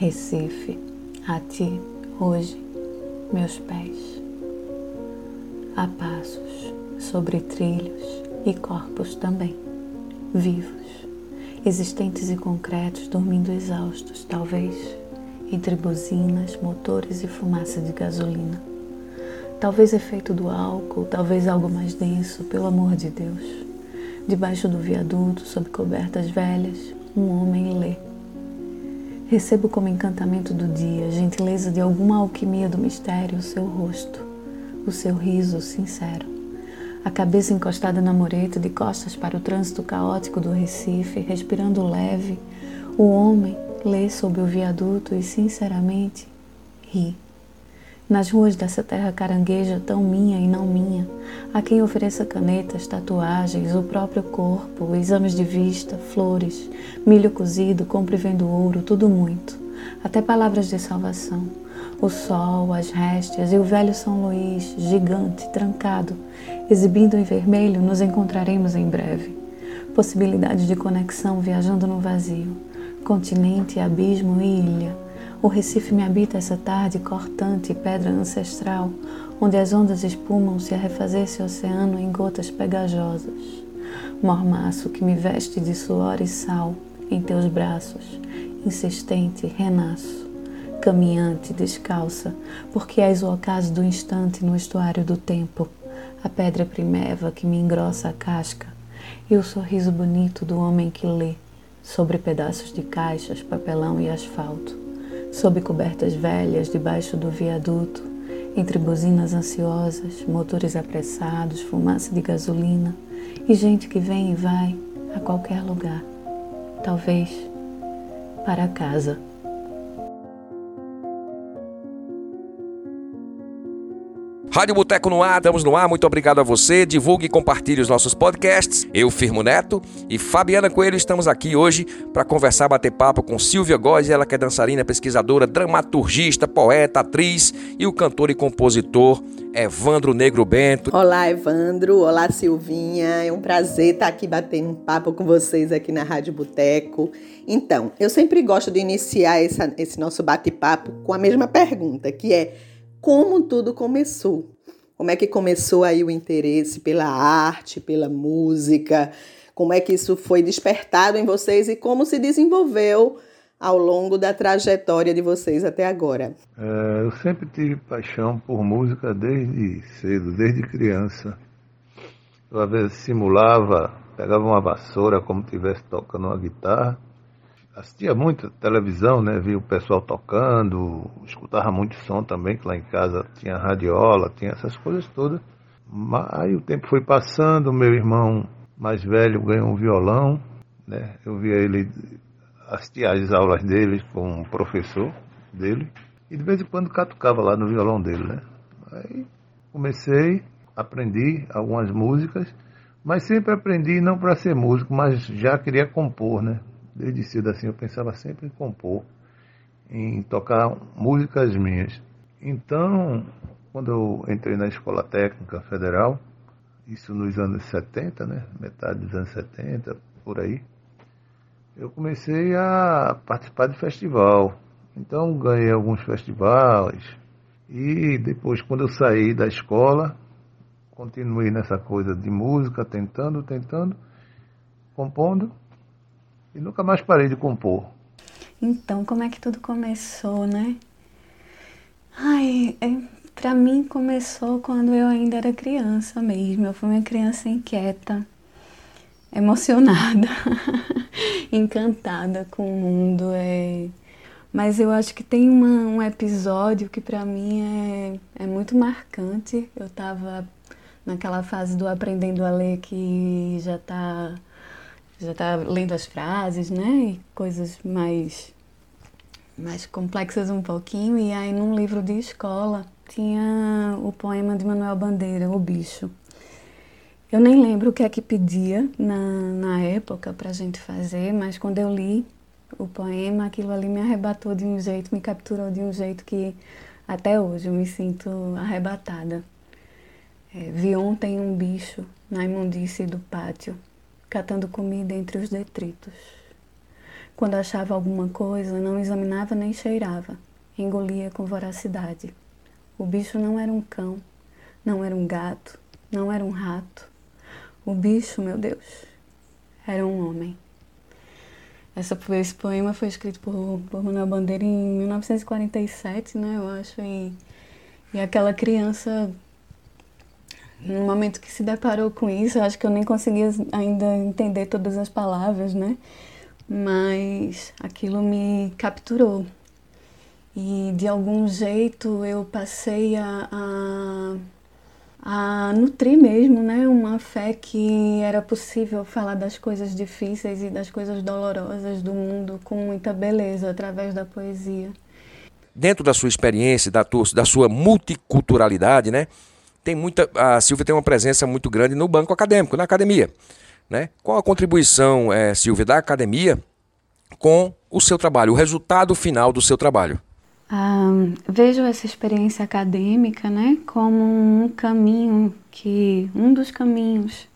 Recife, a ti, hoje, meus pés. A passos, sobre trilhos e corpos também, vivos, existentes e concretos, dormindo exaustos, talvez, entre buzinas, motores e fumaça de gasolina. Talvez efeito do álcool, talvez algo mais denso, pelo amor de Deus. Debaixo do viaduto, sob cobertas velhas, um homem lê Recebo como encantamento do dia, gentileza de alguma alquimia do mistério, o seu rosto, o seu riso sincero. A cabeça encostada na mureta, de costas para o trânsito caótico do Recife, respirando leve, o homem lê sob o viaduto e, sinceramente, ri. Nas ruas dessa terra carangueja tão minha e não minha, há quem ofereça canetas, tatuagens, o próprio corpo, exames de vista, flores, milho cozido, compre e vendo ouro, tudo muito, até palavras de salvação. O sol, as réstias e o velho São Luís, gigante, trancado, exibindo em vermelho, nos encontraremos em breve. Possibilidade de conexão viajando no vazio, continente, abismo e ilha o Recife me habita essa tarde cortante pedra ancestral, onde as ondas espumam-se a refazer esse oceano em gotas pegajosas. Mormaço que me veste de suor e sal em teus braços, insistente, renasço. Caminhante, descalça, porque és o ocaso do instante no estuário do tempo, a pedra primeva que me engrossa a casca e o sorriso bonito do homem que lê sobre pedaços de caixas, papelão e asfalto sob cobertas velhas debaixo do viaduto, entre buzinas ansiosas, motores apressados, fumaça de gasolina e gente que vem e vai a qualquer lugar, talvez para casa. Rádio Boteco no ar, estamos no ar. Muito obrigado a você. Divulgue e compartilhe os nossos podcasts. Eu, Firmo Neto e Fabiana Coelho estamos aqui hoje para conversar, bater papo com Silvia Góes, ela que é dançarina, pesquisadora, dramaturgista, poeta, atriz e o cantor e compositor Evandro Negro Bento. Olá, Evandro. Olá, Silvinha. É um prazer estar aqui batendo um papo com vocês aqui na Rádio Boteco. Então, eu sempre gosto de iniciar essa, esse nosso bate-papo com a mesma pergunta, que é como tudo começou. Como é que começou aí o interesse pela arte, pela música? Como é que isso foi despertado em vocês e como se desenvolveu ao longo da trajetória de vocês até agora? É, eu sempre tive paixão por música desde cedo, desde criança. Eu às vezes simulava, pegava uma vassoura como estivesse tocando uma guitarra assistia muito televisão, né? Via o pessoal tocando, escutava muito som também, que lá em casa tinha radiola, tinha essas coisas todas. Mas aí o tempo foi passando, meu irmão mais velho ganhou um violão, né? Eu via ele assistir às aulas dele com um professor dele e de vez em quando catucava lá no violão dele, né? Aí comecei, aprendi algumas músicas, mas sempre aprendi não para ser músico, mas já queria compor, né? Desde cedo assim eu pensava sempre em compor, em tocar músicas minhas. Então, quando eu entrei na Escola Técnica Federal, isso nos anos 70, né? Metade dos anos 70, por aí, eu comecei a participar de festival. Então ganhei alguns festivais e depois quando eu saí da escola, continuei nessa coisa de música, tentando, tentando, compondo e nunca mais parei de compor. Então, como é que tudo começou, né? Ai, é, para mim começou quando eu ainda era criança mesmo. Eu fui uma criança inquieta, emocionada, encantada com o mundo. É... Mas eu acho que tem uma, um episódio que para mim é, é muito marcante. Eu estava naquela fase do aprendendo a ler que já está já tá lendo as frases, né? E coisas mais mais complexas um pouquinho. E aí num livro de escola tinha o poema de Manuel Bandeira, O Bicho. Eu nem lembro o que é que pedia na, na época para a gente fazer, mas quando eu li o poema, aquilo ali me arrebatou de um jeito, me capturou de um jeito que até hoje eu me sinto arrebatada. É, vi ontem um bicho na imundície do pátio, catando comida entre os detritos. Quando achava alguma coisa, não examinava nem cheirava, engolia com voracidade. O bicho não era um cão, não era um gato, não era um rato. O bicho, meu Deus, era um homem. Essa, esse poema foi escrito por, por Manuel Bandeira em 1947, né, eu acho, e, e aquela criança no momento que se deparou com isso, eu acho que eu nem conseguia ainda entender todas as palavras, né? Mas aquilo me capturou. E de algum jeito eu passei a, a, a nutrir mesmo, né? Uma fé que era possível falar das coisas difíceis e das coisas dolorosas do mundo com muita beleza através da poesia. Dentro da sua experiência, da, da sua multiculturalidade, né? Tem muita. A Silvia tem uma presença muito grande no banco acadêmico, na academia. Né? Qual a contribuição, é, Silvia, da academia com o seu trabalho, o resultado final do seu trabalho? Ah, vejo essa experiência acadêmica né, como um caminho que um dos caminhos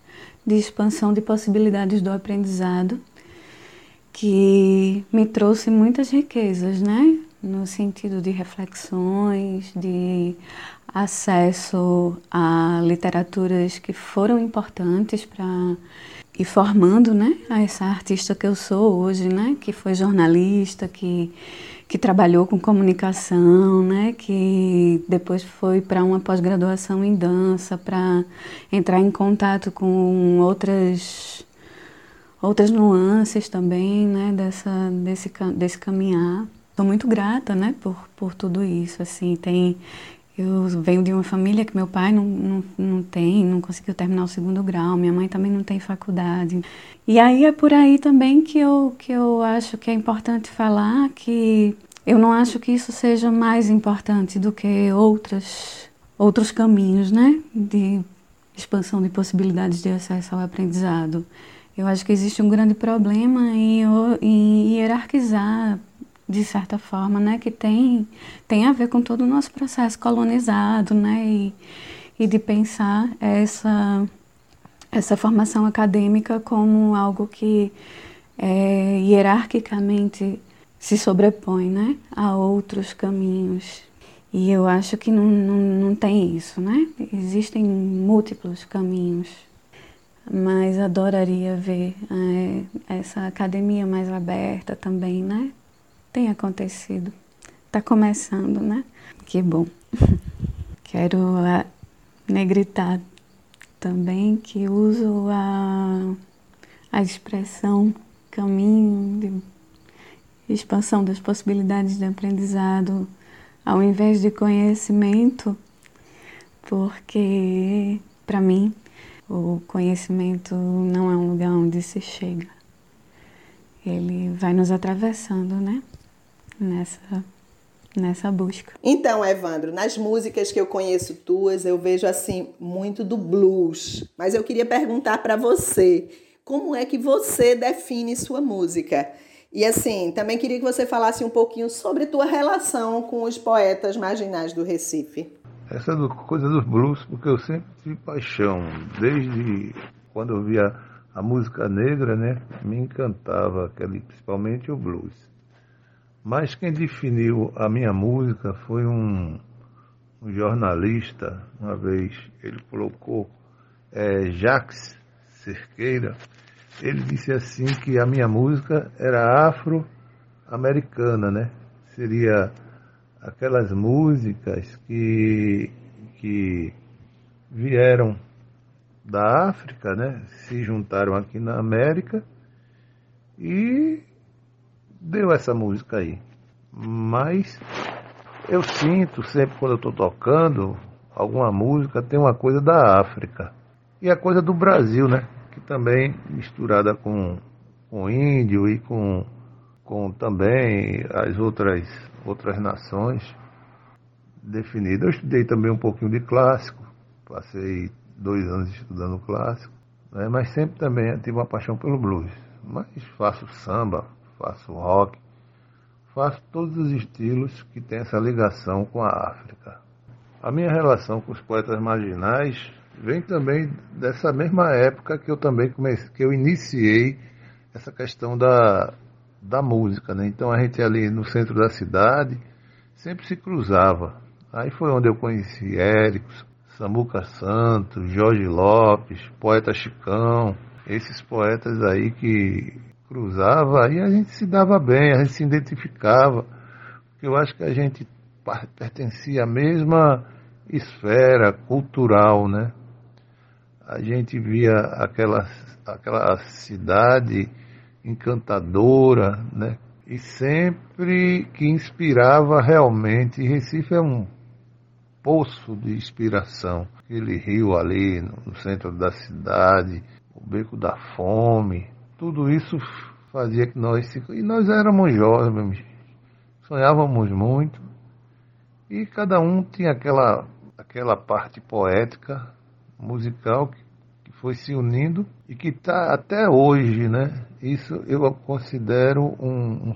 de expansão de possibilidades do aprendizado que me trouxe muitas riquezas, né? No sentido de reflexões, de acesso a literaturas que foram importantes para ir formando, né, a essa artista que eu sou hoje, né, que foi jornalista, que que trabalhou com comunicação, né, que depois foi para uma pós-graduação em dança, para entrar em contato com outras outras nuances também, né, dessa desse desse caminhar. Estou muito grata, né, por, por tudo isso. Assim, tem eu venho de uma família que meu pai não, não, não tem, não conseguiu terminar o segundo grau, minha mãe também não tem faculdade. E aí é por aí também que eu, que eu acho que é importante falar que eu não acho que isso seja mais importante do que outras, outros caminhos, né? De expansão de possibilidades de acesso ao aprendizado. Eu acho que existe um grande problema em, em hierarquizar de certa forma, né, que tem, tem a ver com todo o nosso processo colonizado, né, e, e de pensar essa, essa formação acadêmica como algo que é, hierarquicamente se sobrepõe, né, a outros caminhos. E eu acho que não, não, não tem isso, né? Existem múltiplos caminhos mas adoraria ver é, essa academia mais aberta também, né? Tem acontecido. Está começando, né? Que bom. Quero uh, negritar também que uso a, a expressão caminho de expansão das possibilidades de aprendizado ao invés de conhecimento, porque para mim o conhecimento não é um lugar onde se chega. Ele vai nos atravessando, né? Nessa nessa busca. Então, Evandro, nas músicas que eu conheço tuas, eu vejo assim muito do blues. Mas eu queria perguntar para você, como é que você define sua música? E assim, também queria que você falasse um pouquinho sobre tua relação com os poetas marginais do Recife. Essa coisa dos blues, porque eu sempre tive paixão, desde quando eu via a música negra, né, me encantava, aquele, principalmente o blues. Mas quem definiu a minha música foi um, um jornalista, uma vez ele colocou é, Jacques Cerqueira, ele disse assim que a minha música era afro-americana, né? Seria aquelas músicas que, que vieram da África, né? Se juntaram aqui na América e deu essa música aí. Mas eu sinto sempre quando eu estou tocando alguma música, tem uma coisa da África. E a coisa do Brasil, né? Que também misturada com, com índio e com, com também as outras, outras nações definidas. Eu estudei também um pouquinho de clássico, passei dois anos estudando clássico, né? mas sempre também tive uma paixão pelo blues. Mas faço samba, faço rock, faço todos os estilos que têm essa ligação com a África. A minha relação com os poetas marginais vem também dessa mesma época que eu também comecei, que eu iniciei essa questão da, da música, né? Então a gente ali no centro da cidade sempre se cruzava. Aí foi onde eu conheci Érico, Samuca Santos, Jorge Lopes, poeta Chicão, esses poetas aí que cruzava e a gente se dava bem, a gente se identificava, porque eu acho que a gente pertencia à mesma esfera cultural, né? A gente via aquela, aquela cidade encantadora, né? E sempre que inspirava realmente. Recife é um poço de inspiração. Aquele rio ali no centro da cidade, o beco da fome, tudo isso fazia que nós. E nós éramos jovens, sonhávamos muito. E cada um tinha aquela, aquela parte poética, musical que foi se unindo e que está até hoje, né? Isso eu considero um,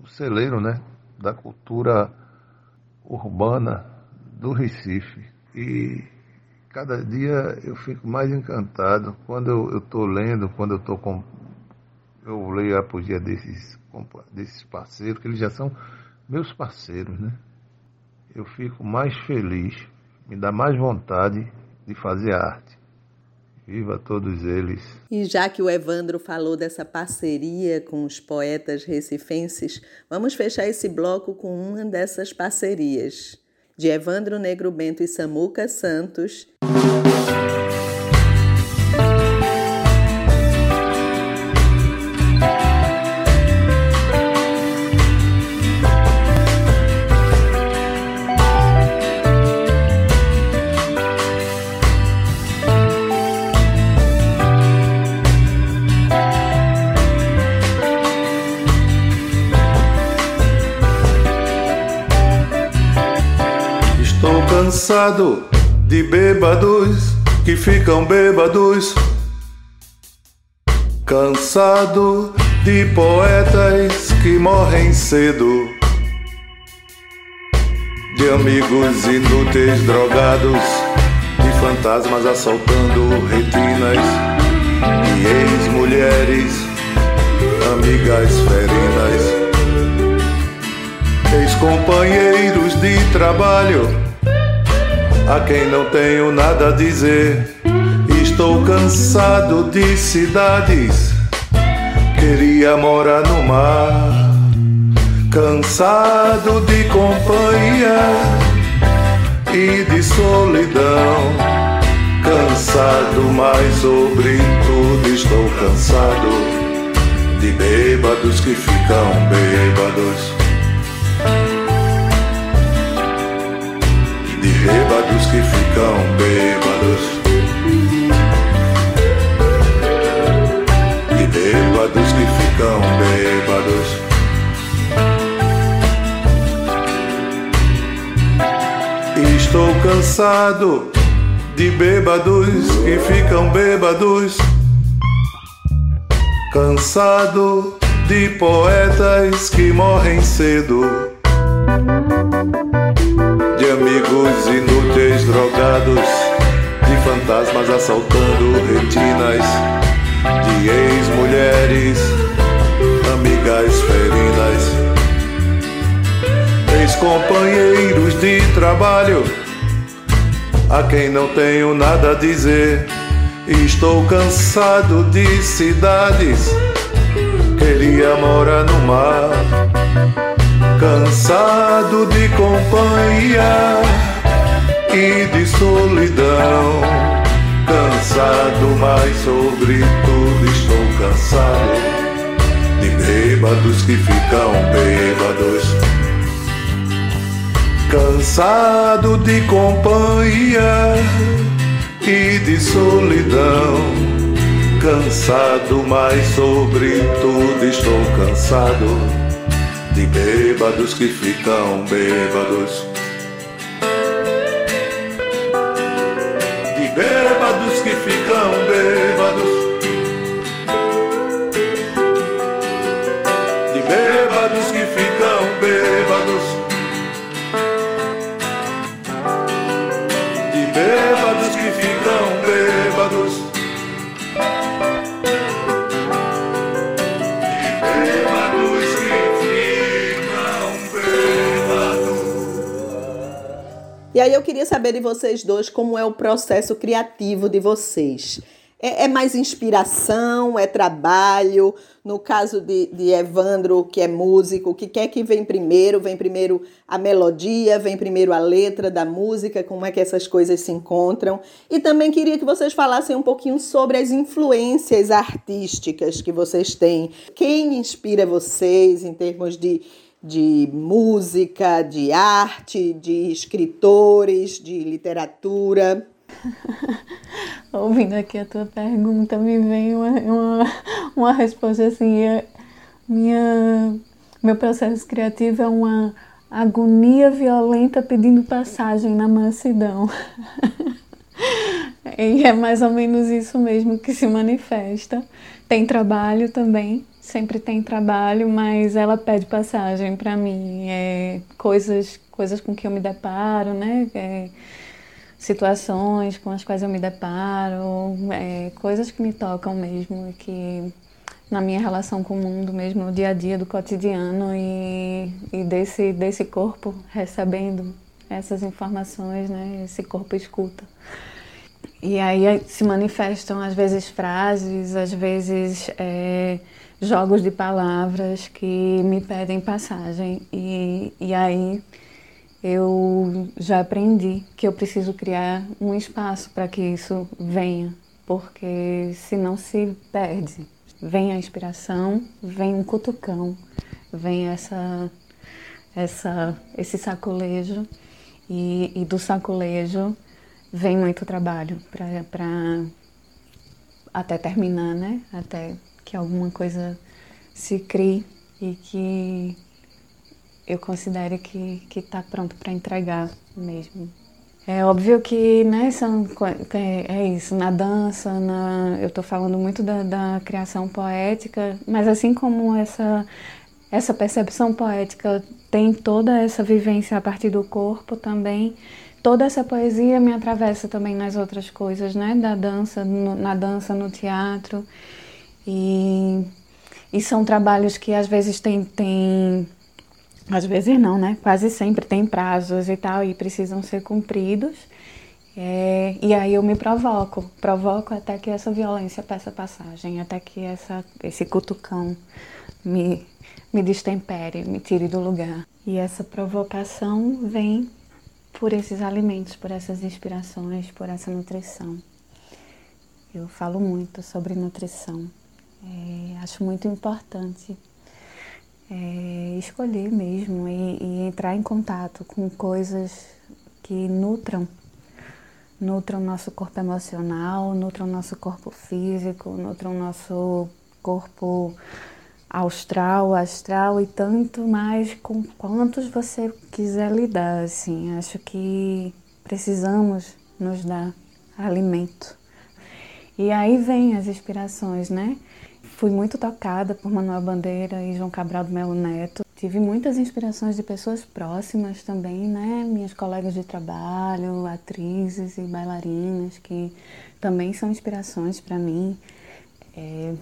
um celeiro, né? Da cultura urbana do Recife. E cada dia eu fico mais encantado quando eu estou lendo, quando eu estou. Eu leio a poesia desses, desses parceiros, que eles já são meus parceiros, né? Eu fico mais feliz, me dá mais vontade de fazer arte. Viva todos eles. E já que o Evandro falou dessa parceria com os poetas recifenses, vamos fechar esse bloco com uma dessas parcerias, de Evandro Negro Bento e Samuca Santos. Cansado de bêbados que ficam bêbados. Cansado de poetas que morrem cedo. De amigos inúteis drogados, de fantasmas assaltando retinas, de ex-mulheres, amigas ferinas, ex-companheiros de trabalho a quem não tenho nada a dizer. Estou cansado de cidades, queria morar no mar. Cansado de companhia e de solidão. Cansado, mas sobretudo estou cansado de bêbados que ficam bêbados. Bêbados que ficam bêbados. E bêbados que ficam bêbados. Estou cansado de bêbados que ficam bêbados. Cansado de poetas que morrem cedo drogados, de fantasmas assaltando retinas, de ex-mulheres, amigas ferinas, ex-companheiros de trabalho, a quem não tenho nada a dizer. Estou cansado de cidades, queria morar no mar. Cansado de companhia e de solidão. Cansado, mas sobretudo estou cansado de bêbados que ficam bêbados. Cansado de companhia e de solidão. cansado, mas sobretudo estou cansado de bêbados que ficam bêbados. E aí eu queria saber de vocês dois como é o processo criativo de vocês. É, é mais inspiração, é trabalho? No caso de, de Evandro, que é músico, o que quer que vem primeiro? Vem primeiro a melodia, vem primeiro a letra da música, como é que essas coisas se encontram? E também queria que vocês falassem um pouquinho sobre as influências artísticas que vocês têm. Quem inspira vocês em termos de de música, de arte, de escritores, de literatura. Ouvindo aqui a tua pergunta, me vem uma, uma, uma resposta assim. é- minha, meu processo criativo é uma agonia violenta pedindo passagem na mansidão. E é mais ou menos isso mesmo que se manifesta. Tem trabalho também, sempre tem trabalho, mas ela pede passagem para mim. É, coisas, coisas com que eu me deparo, né? É, situações com as quais eu me deparo, é, coisas que me tocam mesmo, que na minha relação com o mundo mesmo, no dia a dia do cotidiano e, e desse, desse corpo recebendo essas informações, né? Esse corpo escuta. E aí se manifestam às vezes frases, às vezes é, jogos de palavras que me pedem passagem. E, e aí eu já aprendi que eu preciso criar um espaço para que isso venha, porque senão se perde. Vem a inspiração, vem um cutucão, vem essa, essa, esse sacolejo, e, e do sacolejo vem muito trabalho para até terminar, né? Até que alguma coisa se crie e que eu considere que que está pronto para entregar mesmo. É óbvio que, né, são, é isso, na dança, na, eu estou falando muito da, da criação poética, mas assim como essa, essa percepção poética tem toda essa vivência a partir do corpo também, toda essa poesia me atravessa também nas outras coisas, né, da dança, no- na dança, no teatro, e, e são trabalhos que às vezes tem, tem às vezes não, né? Quase sempre tem prazos e tal e precisam ser cumpridos. É, e aí eu me provoco, provoco até que essa violência peça passagem, até que essa, esse cutucão me, me destempere, me tire do lugar. E essa provocação vem por esses alimentos, por essas inspirações, por essa nutrição. Eu falo muito sobre nutrição. É, acho muito importante é, escolher mesmo e, e entrar em contato com coisas que nutram, nutram nosso corpo emocional, nutram nosso corpo físico, nutram nosso corpo austral, astral e tanto mais com quantos você quiser lidar, assim. Acho que precisamos nos dar alimento. E aí vem as inspirações, né? Fui muito tocada por Manuel Bandeira e João Cabral do Melo Neto. Tive muitas inspirações de pessoas próximas também, né? Minhas colegas de trabalho, atrizes e bailarinas, que também são inspirações para mim. É,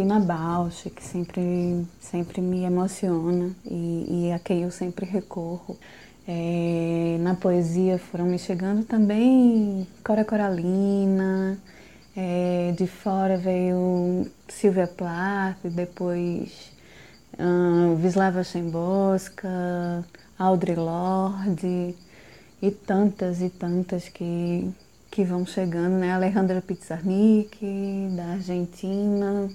Pina Bausch, que sempre, sempre me emociona e, e a quem eu sempre recorro. É, na poesia foram me chegando também Cora Coralina, é, de fora veio Silvia Plath, depois uh, Wisława Szymborska, Audre Lorde e tantas e tantas que, que vão chegando, né? Alejandra Pizarnik, da Argentina.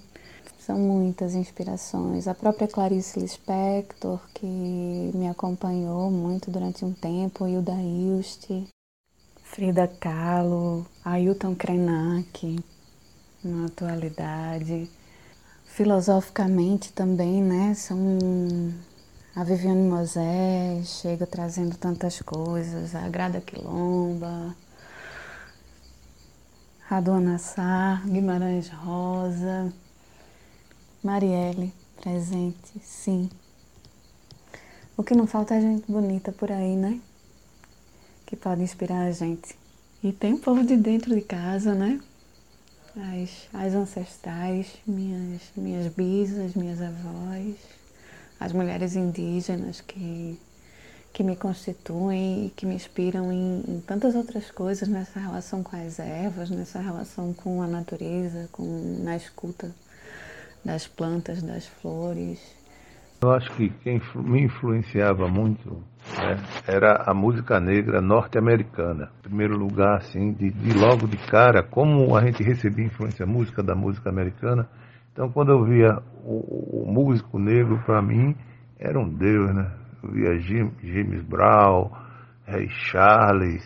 São muitas inspirações. A própria Clarice Lispector, que me acompanhou muito durante um tempo, Hilda Hilst, Frida Kahlo, Ailton Krenak, na atualidade. Filosoficamente também, né? São a Viviane Moisés chega trazendo tantas coisas, a Grada Quilomba, a Dona Sá, Guimarães Rosa, Marielle presente, sim. O que não falta é gente bonita por aí, né? Que pode inspirar a gente. E tem o povo de dentro de casa, né? As, as ancestrais, minhas, minhas bisas, minhas avós, as mulheres indígenas que, que me constituem e que me inspiram em, em tantas outras coisas nessa relação com as ervas, nessa relação com a natureza, com, na escuta das plantas, das flores. Eu acho que quem me influenciava muito né, era a música negra norte-americana. Em primeiro lugar, assim, de, de, logo de cara, como a gente recebia influência música da música americana. Então, quando eu via o, o músico negro, para mim, era um deus, né? Eu via Jim, James Brown, Ray Charles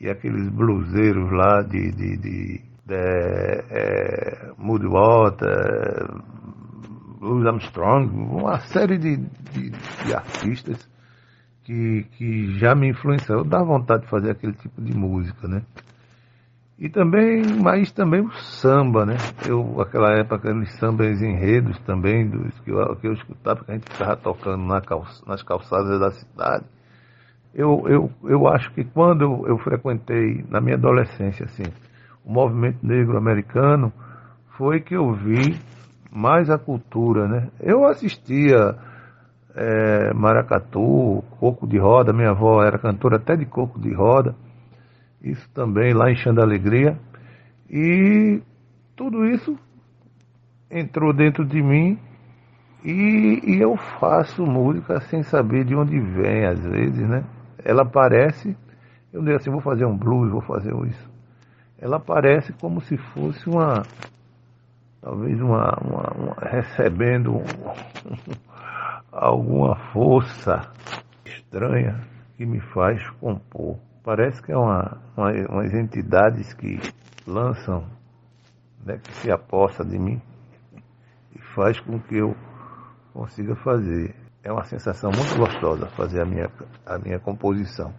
e aqueles bluseiros lá de, de, de, de é, Moody Water, Louis Armstrong, uma série de, de, de artistas que, que já me influenciaram. Dá vontade de fazer aquele tipo de música, né? E também, mas também o samba, né? Eu, aquela época, aqueles sambas enredos também, dos que eu, que eu escutava, que a gente ficava tocando na calça, nas calçadas da cidade. Eu, eu, eu acho que quando eu frequentei, na minha adolescência, assim, o movimento negro americano, foi que eu vi mais a cultura, né? Eu assistia é, maracatu, coco de roda, minha avó era cantora até de coco de roda, isso também lá em Xanda Alegria, e tudo isso entrou dentro de mim e, e, eu faço música sem saber de onde vem, às vezes, né? Ela aparece, eu digo assim, vou fazer um blues, vou fazer isso. Ela aparece como se fosse uma, talvez uma, uma, uma recebendo alguma força estranha que me faz compor. Parece que é uma, uma umas entidades que lançam, né, que se aposta de mim e faz com que eu consiga fazer. É uma sensação muito gostosa fazer a minha, a minha composição.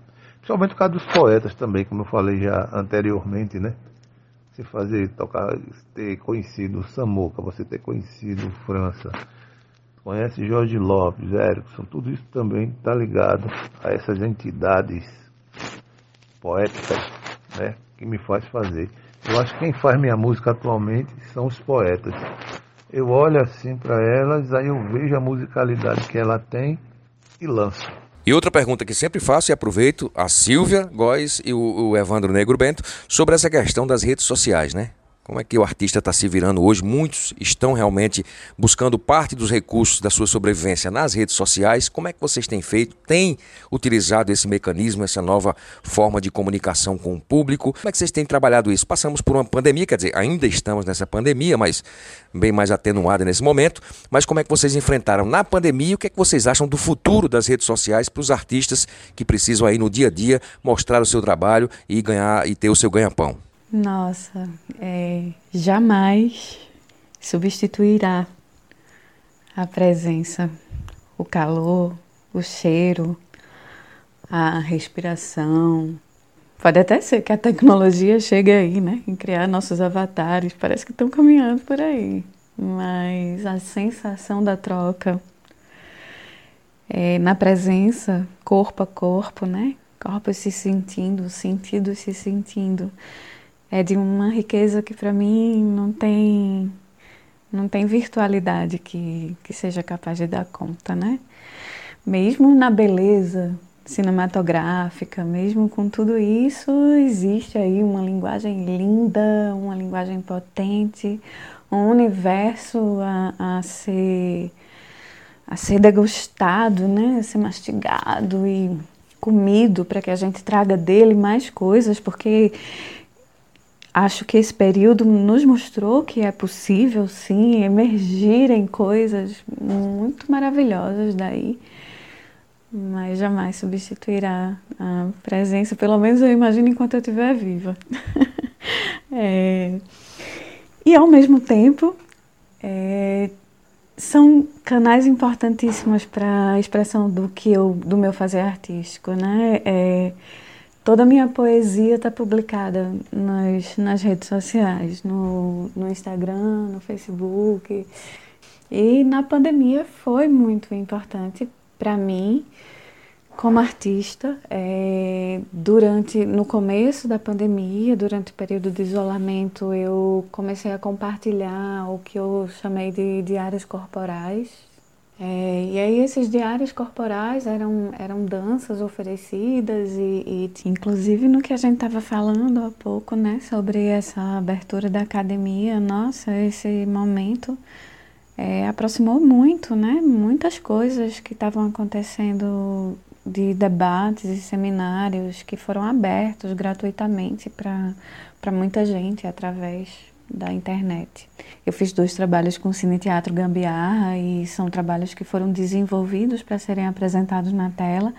Principalmente por causa dos poetas também, como eu falei já anteriormente, né? você fazer, tocar, ter conhecido Samuca, você ter conhecido França, conhece Jorge Lopes, Erickson, tudo isso também está ligado a essas entidades poéticas, né, que me faz fazer. Eu acho que quem faz minha música atualmente são os poetas. Eu olho assim para elas, aí eu vejo a musicalidade que ela tem e lanço. E outra pergunta que sempre faço e aproveito a Silvia Góes e o, Evandro Negro Bento sobre essa questão das redes sociais, né? Como é que o artista está se virando hoje? Muitos estão realmente buscando parte dos recursos da sua sobrevivência nas redes sociais. Como é que vocês têm feito? Têm utilizado esse mecanismo, essa nova forma de comunicação com o público? Como é que vocês têm trabalhado isso? Passamos por uma pandemia, quer dizer, ainda estamos nessa pandemia, mas bem mais atenuada nesse momento. Mas como é que vocês enfrentaram na pandemia? O que é que vocês acham do futuro das redes sociais para os artistas que precisam aí no dia a dia mostrar o seu trabalho e ganhar e ter o seu ganha-pão? Nossa, é, jamais substituirá a presença, o calor, o cheiro, a respiração. Pode até ser que a tecnologia chegue aí, né? Em criar nossos avatares. Parece que estão caminhando por aí. Mas a sensação da troca é, na presença, corpo a corpo, né? Corpo se sentindo, sentido se sentindo é de uma riqueza que para mim não tem não tem virtualidade que, que seja capaz de dar conta, né? Mesmo na beleza cinematográfica, mesmo com tudo isso, existe aí uma linguagem linda, uma linguagem potente, um universo a, a ser a ser degustado, né? A ser mastigado e comido para que a gente traga dele mais coisas, porque acho que esse período nos mostrou que é possível, sim, emergirem coisas muito maravilhosas daí, mas jamais substituirá a presença, pelo menos eu imagino enquanto eu estiver viva. é, E ao mesmo tempo, é, são canais importantíssimos para a expressão do que eu, do meu fazer artístico, né? É, toda a minha poesia está publicada nas, nas redes sociais, no, no Instagram, no Facebook. E na pandemia foi muito importante para mim como artista, é, durante no começo da pandemia, durante o período de isolamento, eu comecei a compartilhar o que eu chamei de diários corporais. É, e aí esses diários corporais eram, eram danças oferecidas e, e inclusive no que a gente estava falando há pouco, né, sobre essa abertura da academia, nossa, esse momento é, aproximou muito, né, muitas coisas que estavam acontecendo de debates e seminários que foram abertos gratuitamente para muita gente através da internet. Eu fiz dois trabalhos com o Cine Teatro Gambiarra e são trabalhos que foram desenvolvidos para serem apresentados na tela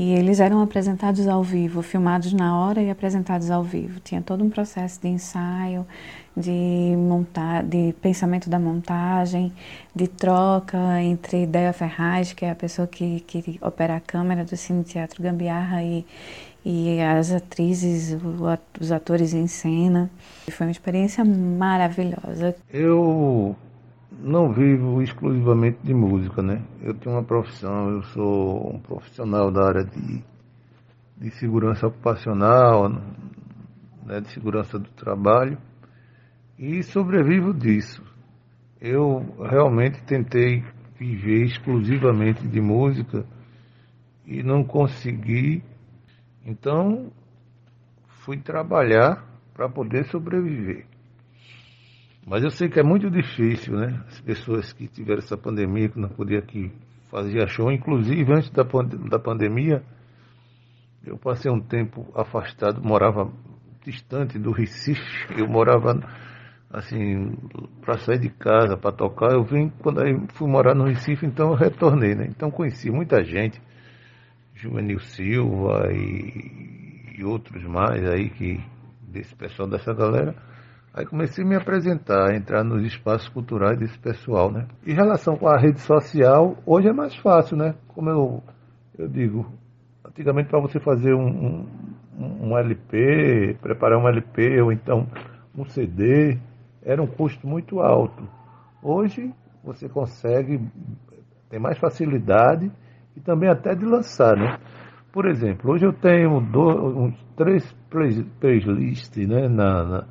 e eles eram apresentados ao vivo, filmados na hora e apresentados ao vivo. Tinha todo um processo de ensaio, de montar, de pensamento da montagem, de troca entre Ideia Ferraz, que é a pessoa que, que opera a câmera do Cine Teatro Gambiarra, e, e as atrizes, os atores em cena. Foi uma experiência maravilhosa. Eu não vivo exclusivamente de música, né? Eu tenho uma profissão, eu sou um profissional da área de, de segurança ocupacional, né, de segurança do trabalho, e sobrevivo disso. Eu realmente tentei viver exclusivamente de música e não consegui, então fui trabalhar para poder sobreviver. Mas eu sei que é muito difícil, né? As pessoas que tiveram essa pandemia, que não podiam aqui fazer show, inclusive antes da, da pandemia, eu passei um tempo afastado, morava distante do Recife, eu morava assim, para sair de casa, para tocar, eu vim quando eu fui morar no Recife, então eu retornei, né? Então conheci muita gente, Juvenil Silva e, e outros mais aí que desse pessoal dessa galera Aí comecei a me apresentar, a entrar nos espaços culturais desse pessoal, né? Em relação com a rede social, hoje é mais fácil, né? Como eu, eu digo, antigamente para você fazer um, um, um, LP, preparar um LP ou então um CD, era um custo muito alto. Hoje você consegue, tem mais facilidade e também até de lançar, né? Por exemplo, hoje eu tenho dois, uns três playlists né, na, na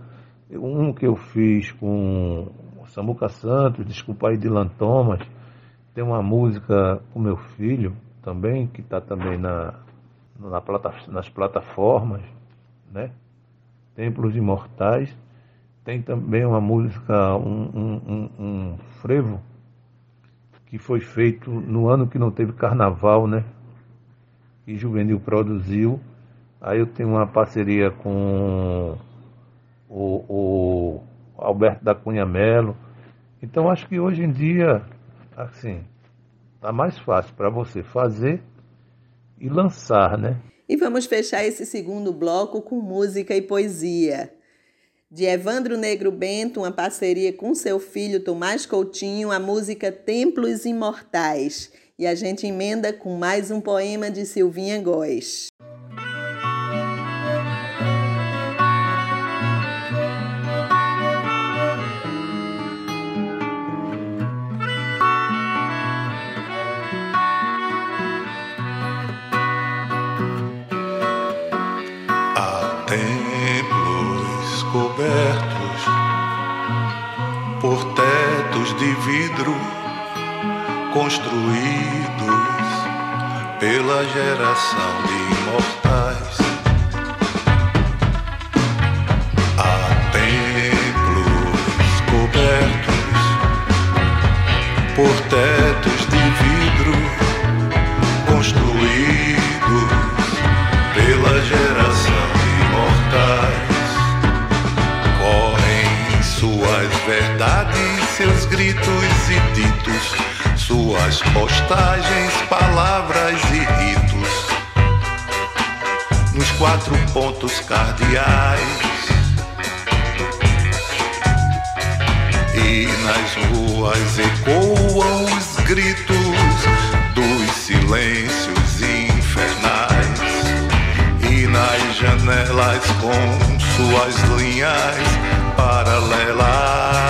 um que eu fiz com Samuca Santos, desculpa aí, Dylan Thomas. Tem uma música com meu filho também, que está também na, na plata, nas plataformas, né? Templos Imortais. Tem também uma música, um, um, um, um frevo, que foi feito no ano que não teve carnaval, né? Que Juvenil produziu. Aí eu tenho uma parceria com o, o Alberto da Cunha Melo. Então acho que hoje em dia, assim, tá mais fácil para você fazer e lançar, né? E vamos fechar esse segundo bloco com música e poesia. De Evandro Negro Bento, uma parceria com seu filho Tomás Coutinho, a música Templos Imortais. E a gente emenda com mais um poema de Silvinha Góes. Suas verdades seus gritos e ditos, suas postagens, palavras e ritos. Nos quatro pontos cardeais, E nas ruas ecoam os gritos dos silêncios infernais. E nas janelas com suas linhas paralela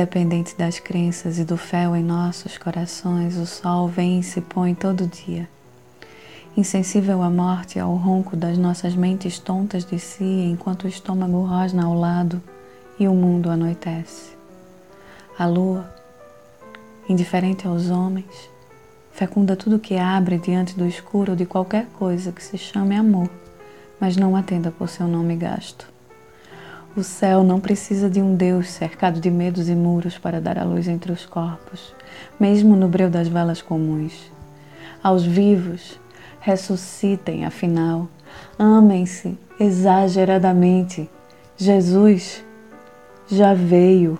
Independente das crenças e do fel em nossos corações, o sol vem e se põe todo dia. Insensível à morte e ao ronco das nossas mentes tontas de si, enquanto o estômago rosna ao lado e o mundo anoitece. A lua, indiferente aos homens, fecunda tudo que abre diante do escuro de qualquer coisa que se chame amor, mas não atenda por seu nome gasto. O céu não precisa de um Deus cercado de medos e muros para dar a luz entre os corpos, mesmo no breu das velas comuns. Aos vivos, ressuscitem, afinal, amem-se exageradamente. Jesus já veio.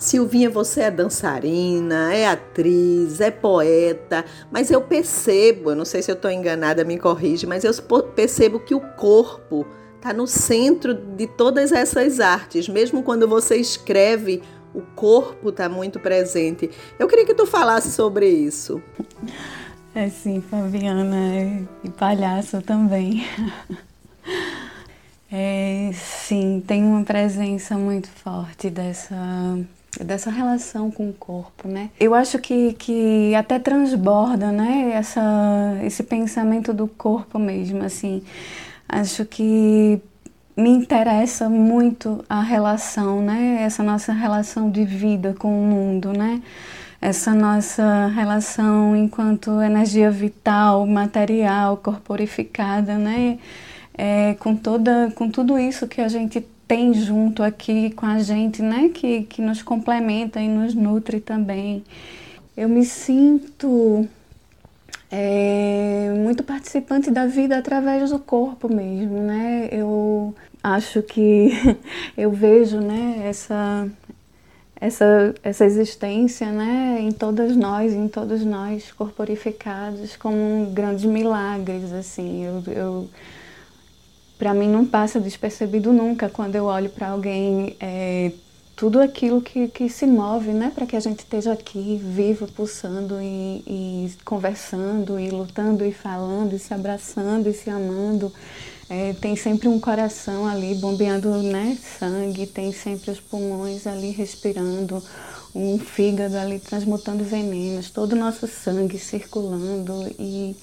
Silvinha, você é dançarina, é atriz, é poeta, mas eu percebo, eu não sei se eu estou enganada, me corrige, mas eu percebo que o corpo está no centro de todas essas artes. Mesmo quando você escreve, o corpo está muito presente. Eu queria que tu falasse sobre isso. É sim, Fabiana, é- e palhaço também. É, sim, tem uma presença muito forte dessa, dessa relação com o corpo, né? Eu acho que, que até transborda, né? Essa, esse pensamento do corpo mesmo, assim. Acho que me interessa muito a relação, né? Essa nossa relação de vida com o mundo, né? Essa nossa relação enquanto energia vital, material, corporificada, né? É, com toda, com tudo isso que a gente tem junto aqui com a gente, né? Que, que nos complementa e nos nutre também. Eu me sinto é, muito participante da vida através do corpo mesmo, né? Eu acho que eu vejo, né, essa essa essa existência, né, em todas nós, em todos nós corporificados como grandes milagres, assim. Eu, eu para mim não passa despercebido nunca quando eu olho para alguém é, tudo aquilo que, que se move, né, para que a gente esteja aqui, vivo, pulsando e, e, conversando, e lutando, e falando, e se abraçando, e se amando. É, tem sempre um coração ali bombeando né, sangue, tem sempre os pulmões ali respirando, um fígado ali transmutando venenos, todo o nosso sangue circulando e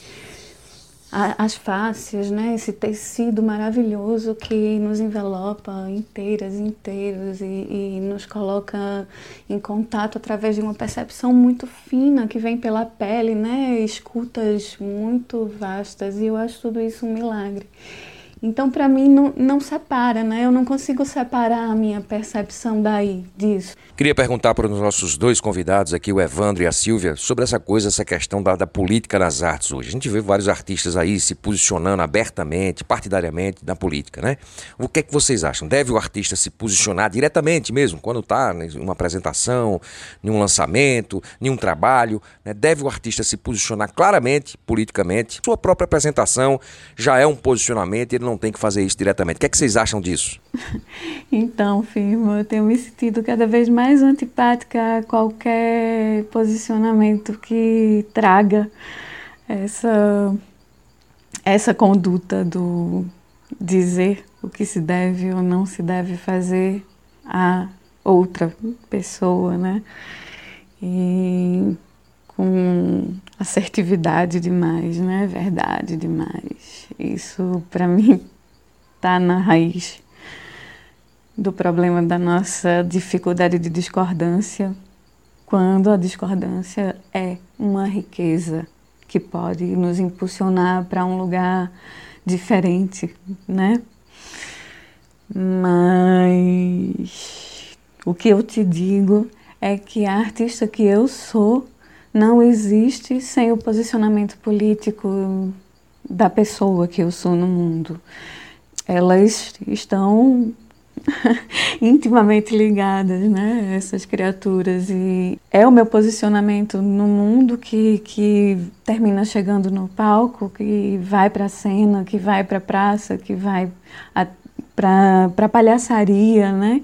as fáscias, né? esse tecido maravilhoso que nos envelopa inteiras, inteiros e, e, nos coloca em contato através de uma percepção muito fina que vem pela pele, né? escutas muito vastas e eu acho tudo isso um milagre. Então, para mim, não, não separa, né? Eu não consigo separar a minha percepção daí, disso. Queria perguntar para os nossos dois convidados aqui, o Evandro e a Silvia, sobre essa coisa, essa questão da, da política nas artes hoje. A gente vê vários artistas aí se posicionando abertamente, partidariamente na política, né? O que é que vocês acham? Deve o artista se posicionar diretamente mesmo, quando está em uma apresentação, em um lançamento, em um trabalho? Né? Deve o artista se posicionar claramente, politicamente? Sua própria apresentação já é um posicionamento, ele não tem que fazer isso diretamente. O que, é que vocês acham disso? então, firmo, eu tenho me sentido cada vez mais antipática a qualquer posicionamento que traga essa, essa conduta do dizer o que se deve ou não se deve fazer a outra pessoa, né? E com assertividade demais, né? Verdade demais. Isso para mim tá na raiz do problema da nossa dificuldade de discordância, quando a discordância é uma riqueza que pode nos impulsionar para um lugar diferente, né? Mas o que eu te digo é que a artista que eu sou não existe sem o posicionamento político da pessoa que eu sou no mundo. Elas estão intimamente ligadas, né? Essas criaturas. E é o meu posicionamento no mundo que, que termina chegando no palco, que vai para a cena, que vai para a praça, que vai para a palhaçaria, né?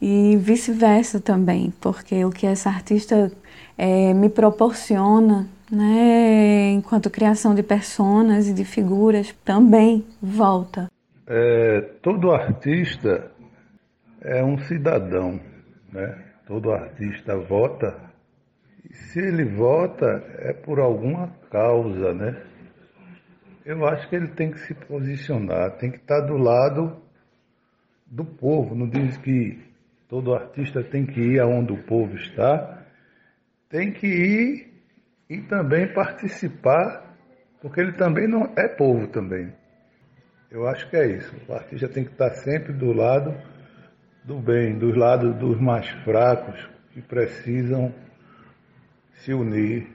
E vice-versa também, porque o que essa artista é, me proporciona, né, enquanto criação de personas e de figuras, também volta. É, todo artista é um cidadão, né? Todo artista vota. E se ele vota é por alguma causa, né? Eu acho que ele tem que se posicionar, tem que estar do lado do povo. Não diz que todo artista tem que ir aonde o povo está, tem que ir e também participar, porque ele também não é povo também. Eu acho que é isso. O artista tem que estar sempre do lado do bem, do lado dos mais fracos que precisam se unir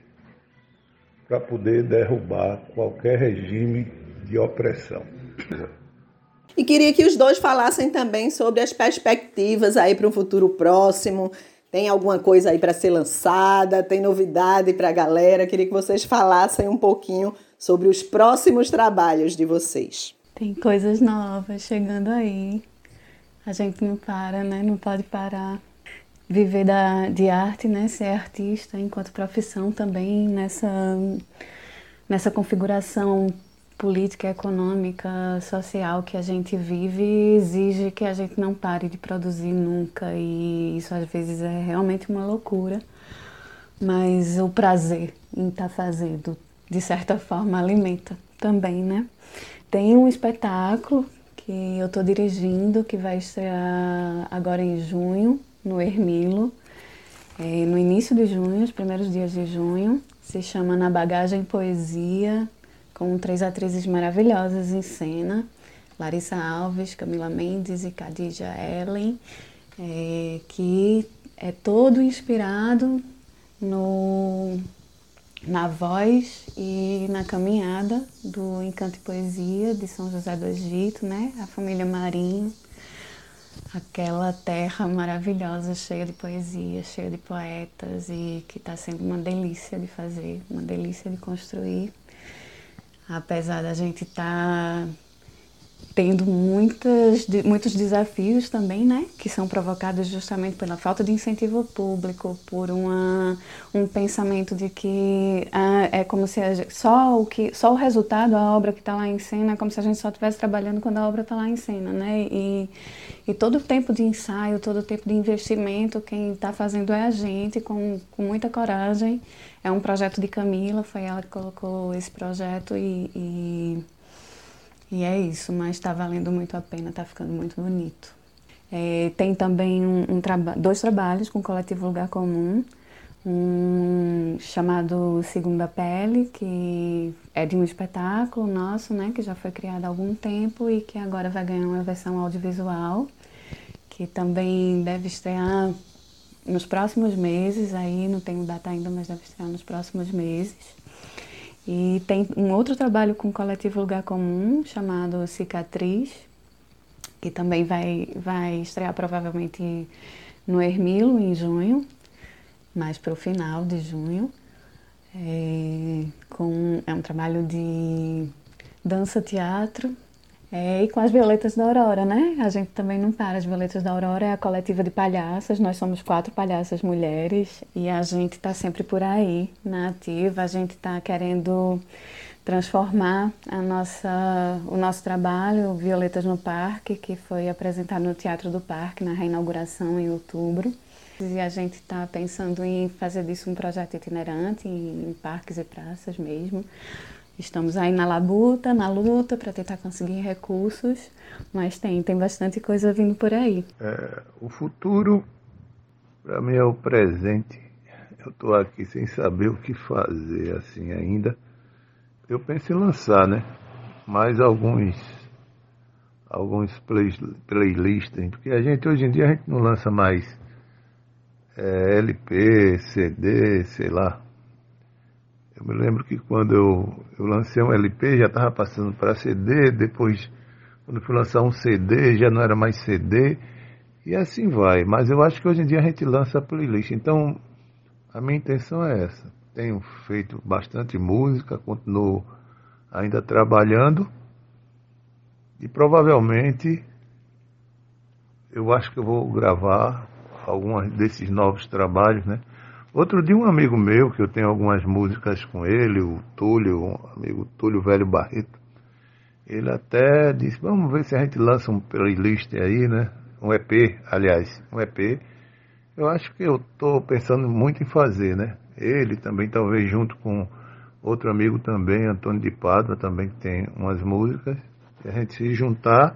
para poder derrubar qualquer regime de opressão. E queria que os dois falassem também sobre as perspectivas aí para um futuro próximo, tem alguma coisa aí para ser lançada? Tem novidade para a galera? Queria que vocês falassem um pouquinho sobre os próximos trabalhos de vocês. Tem coisas novas chegando aí. A gente não para, né? Não pode parar. Viver da, de arte, né? Ser artista enquanto profissão também nessa, nessa configuração política, econômica, social que a gente vive exige que a gente não pare de produzir nunca e isso às vezes é realmente uma loucura. Mas o prazer em estar tá fazendo, de certa forma, alimenta também, né? Tem um espetáculo que eu estou dirigindo, que vai estrear agora em junho, no Ermilo, é, no início de junho, os primeiros dias de junho. Se chama Na Bagagem Poesia, com três atrizes maravilhosas em cena. Larissa Alves, Camila Mendes e Khadija Ellen, é, que é todo inspirado no, na voz e na caminhada do Encanto e Poesia de São José do Egito, né? A família Marinho, aquela terra maravilhosa, cheia de poesia, cheia de poetas e que está sendo uma delícia de fazer, uma delícia de construir. Apesar da gente estar tá tendo muitas, muitos desafios também, né? Que são provocados justamente pela falta de incentivo público, por uma, um pensamento de que ah, é como se gente, só, o que, só o resultado, a obra que está lá em cena, é como se a gente só estivesse trabalhando quando a obra está lá em cena, né? E, e todo o tempo de ensaio, todo o tempo de investimento, quem está fazendo é a gente, com, com muita coragem. É um projeto de Camila, foi ela que colocou esse projeto e, e e é isso, mas está valendo muito a pena, está ficando muito bonito. É, tem também um, um traba dois trabalhos com o coletivo Lugar Comum, um chamado Segunda Pele, que é de um espetáculo nosso, né, que já foi criado há algum tempo e que agora vai ganhar uma versão audiovisual, que também deve estrear nos próximos meses, aí não tenho data ainda, mas deve estrear nos próximos meses. E tem um outro trabalho com o coletivo Lugar Comum, chamado Cicatriz, que também vai, vai estrear provavelmente no Ermilo, em junho, mais para o final de junho. É, com, é um trabalho de dança-teatro é, e com as Violetas da Aurora, né? A gente também não para. As Violetas da Aurora é a coletiva de palhaças. Nós somos quatro palhaças mulheres e a gente está sempre por aí, na ativa. A gente está querendo transformar a nossa, o nosso trabalho, Violetas no Parque, que foi apresentado no Teatro do Parque, na reinauguração em outubro. E a gente está pensando em fazer disso um projeto itinerante, em, parques e praças mesmo Estamos aí na labuta, na luta para tentar conseguir recursos, mas tem, tem bastante coisa vindo por aí. É, o futuro, para mim, é o presente. Eu estou aqui sem saber o que fazer assim ainda. Eu penso em lançar, né? Mais alguns alguns play, playlists, porque a gente hoje em dia a gente não lança mais é, LP, CD, sei lá. Eu me lembro que quando eu, eu lancei um LP já estava passando para CD, depois quando fui lançar um CD já não era mais CD, e assim vai. Mas eu acho que hoje em dia a gente lança playlist. Então a minha intenção é essa. Tenho feito bastante música, continuo ainda trabalhando e provavelmente eu acho que eu vou gravar alguns desses novos trabalhos, né? Outro dia um amigo meu, que eu tenho algumas músicas com ele, o Túlio, um amigo Túlio Velho Barreto, ele até disse, vamos ver se a gente lança um playlist aí, né? Um EP, aliás, um EP. Eu acho que eu estou pensando muito em fazer, né? Ele também, talvez junto com outro amigo também, Antônio de Pádua, também que tem umas músicas, a gente se juntar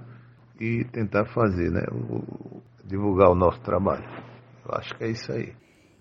e tentar fazer, né? O, divulgar o nosso trabalho. Eu acho que é isso aí.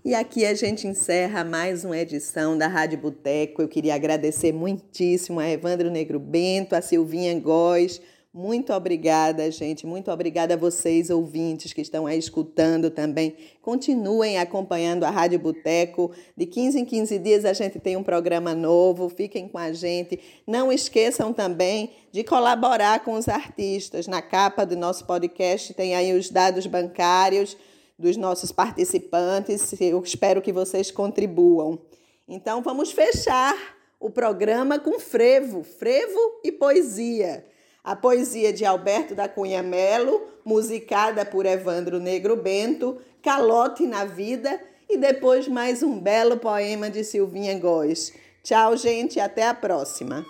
E aqui a gente encerra mais uma edição da Rádio Boteco. Eu queria agradecer muitíssimo a Evandro Negro Bento, a Silvinha Góes. Muito obrigada, gente. Muito obrigada a vocês, ouvintes, que estão aí escutando também. Continuem acompanhando a Rádio Boteco. De 15 em 15 dias a gente tem um programa novo. Fiquem com a gente. Não esqueçam também de colaborar com os artistas. Na capa do nosso podcast tem aí os dados bancários dos nossos participantes. Eu espero que vocês contribuam. Então vamos fechar o programa com frevo, frevo e poesia. A poesia de Alberto da Cunha Melo, musicada por Evandro Negro Bento, Calote na Vida e depois mais um belo poema de Silvinha Góes. Tchau, gente, até a próxima.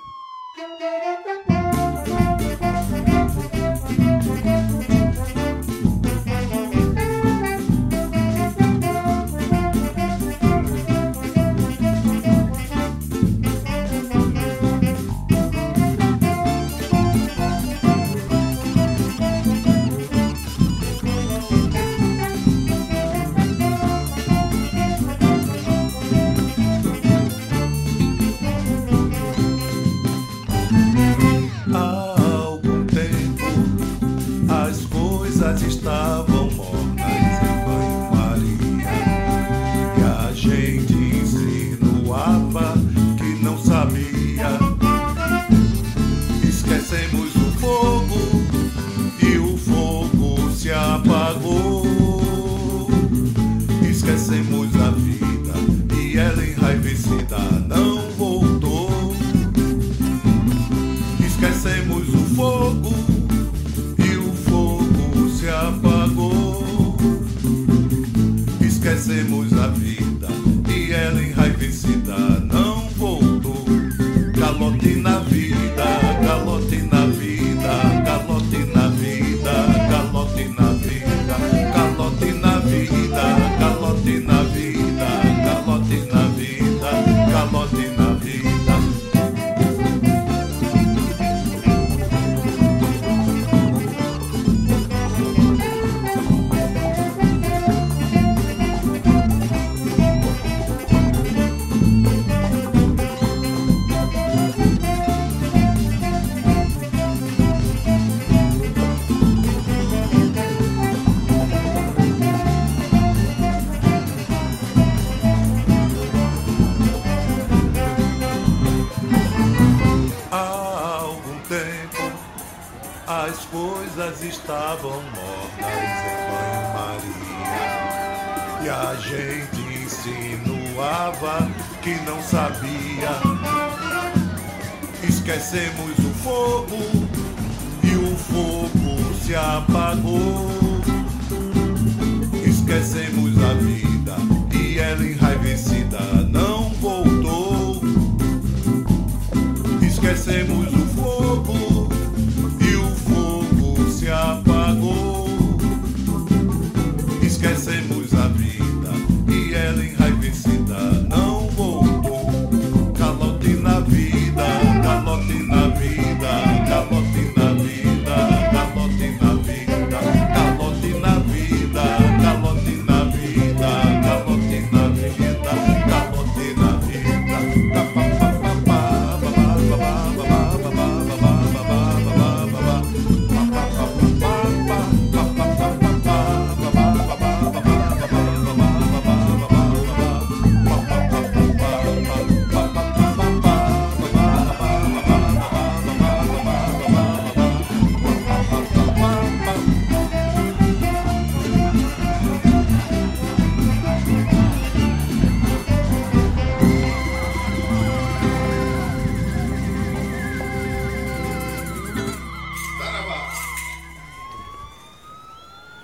Esquecemos o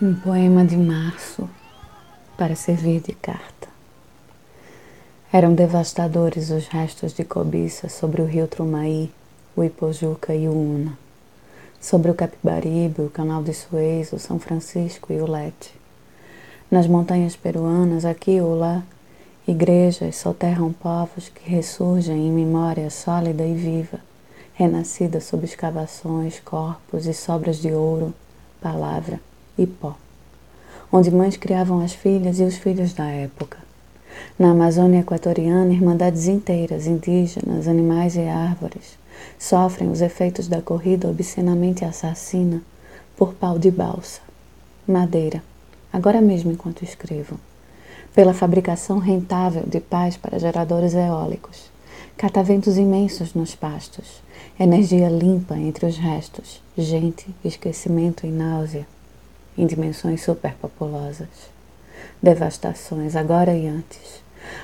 Um poema de março para servir de carta. Eram devastadores os restos de cobiça sobre o rio Trumaí, o Ipojuca e o Una, sobre o Capibaribe, o Canal de Suez, o São Francisco e o Lete. Nas montanhas peruanas, aqui ou lá, igrejas soterram povos que ressurgem em memória sólida e viva, renascida sob escavações, corpos e sobras de ouro, palavra e pó, onde mães criavam as filhas e os filhos da época. Na Amazônia equatoriana, irmandades inteiras, indígenas, animais e árvores, sofrem os efeitos da corrida obscenamente assassina por pau de balsa, madeira, agora mesmo enquanto escrevo, pela fabricação rentável de pás para geradores eólicos, cataventos imensos nos pastos, energia limpa entre os restos, gente, esquecimento e náusea em dimensões superpopulosas. Devastações agora e antes.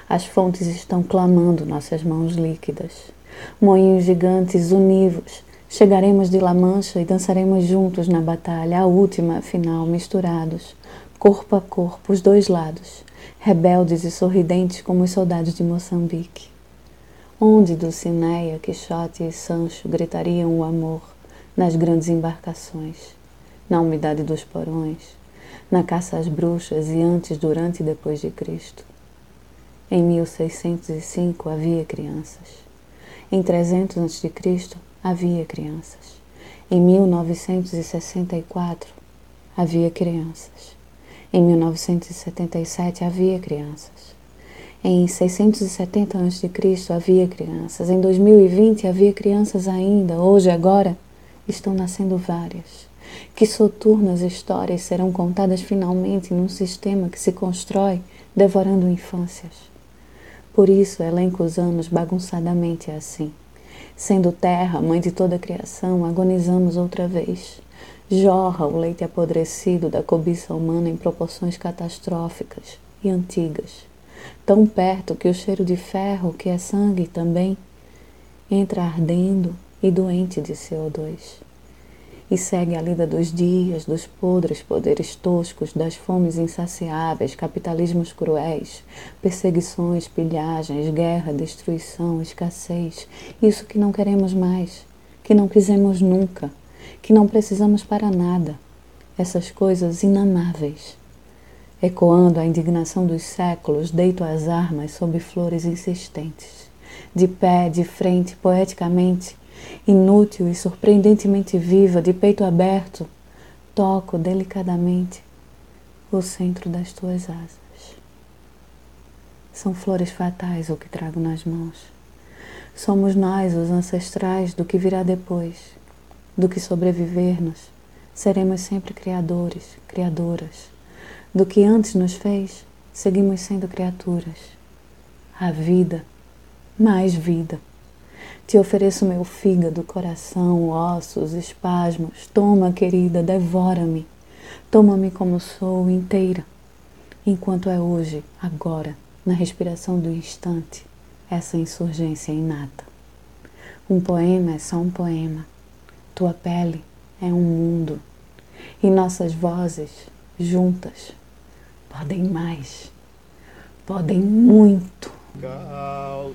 As fontes estão clamando nossas mãos líquidas. Moinhos gigantes univos. Chegaremos de La Mancha e dançaremos juntos na batalha, a última, afinal, misturados, corpo a corpo, os dois lados, rebeldes e sorridentes como os soldados de Moçambique. Onde Dulcineia, Quixote e Sancho gritariam o amor nas grandes embarcações na umidade dos porões, na caça às bruxas e antes, durante e depois de Cristo. Em 1605 havia crianças. Em 300 a.C. havia crianças. Em 1964 havia crianças. Em 1977 havia crianças. Em 670 a.C. havia crianças. Em 2020 havia crianças ainda. Hoje, agora, estão nascendo várias. Que soturnas histórias serão contadas finalmente num sistema que se constrói devorando infâncias. Por isso, elenco os anos bagunçadamente assim. Sendo terra, mãe de toda a criação, agonizamos outra vez. Jorra o leite apodrecido da cobiça humana em proporções catastróficas e antigas. tão perto que o cheiro de ferro, que é sangue também, entra ardendo e doente de CO2. E segue a lida dos dias, dos podres poderes toscos, das fomes insaciáveis, capitalismos cruéis, perseguições, pilhagens, guerra, destruição, escassez, isso que não queremos mais, que não quisemos nunca, que não precisamos para nada, essas coisas inamáveis. Ecoando a indignação dos séculos, deito as armas sob flores insistentes. De pé, de frente, poeticamente, inútil e surpreendentemente viva, de peito aberto, toco delicadamente o centro das tuas asas. São flores fatais o que trago nas mãos. Somos nós os ancestrais do que virá depois, do que sobreviver-nos. Seremos sempre criadores, criadoras. Do que antes nos fez, seguimos sendo criaturas. A vida, mais vida. Te ofereço meu fígado, coração, ossos, espasmos. Toma, querida, devora-me. Toma-me como sou, inteira. Enquanto é hoje, agora, na respiração do instante, essa insurgência inata. Um poema é só um poema. Tua pele é um mundo. E nossas vozes, juntas, podem mais. Podem muito. Caldo,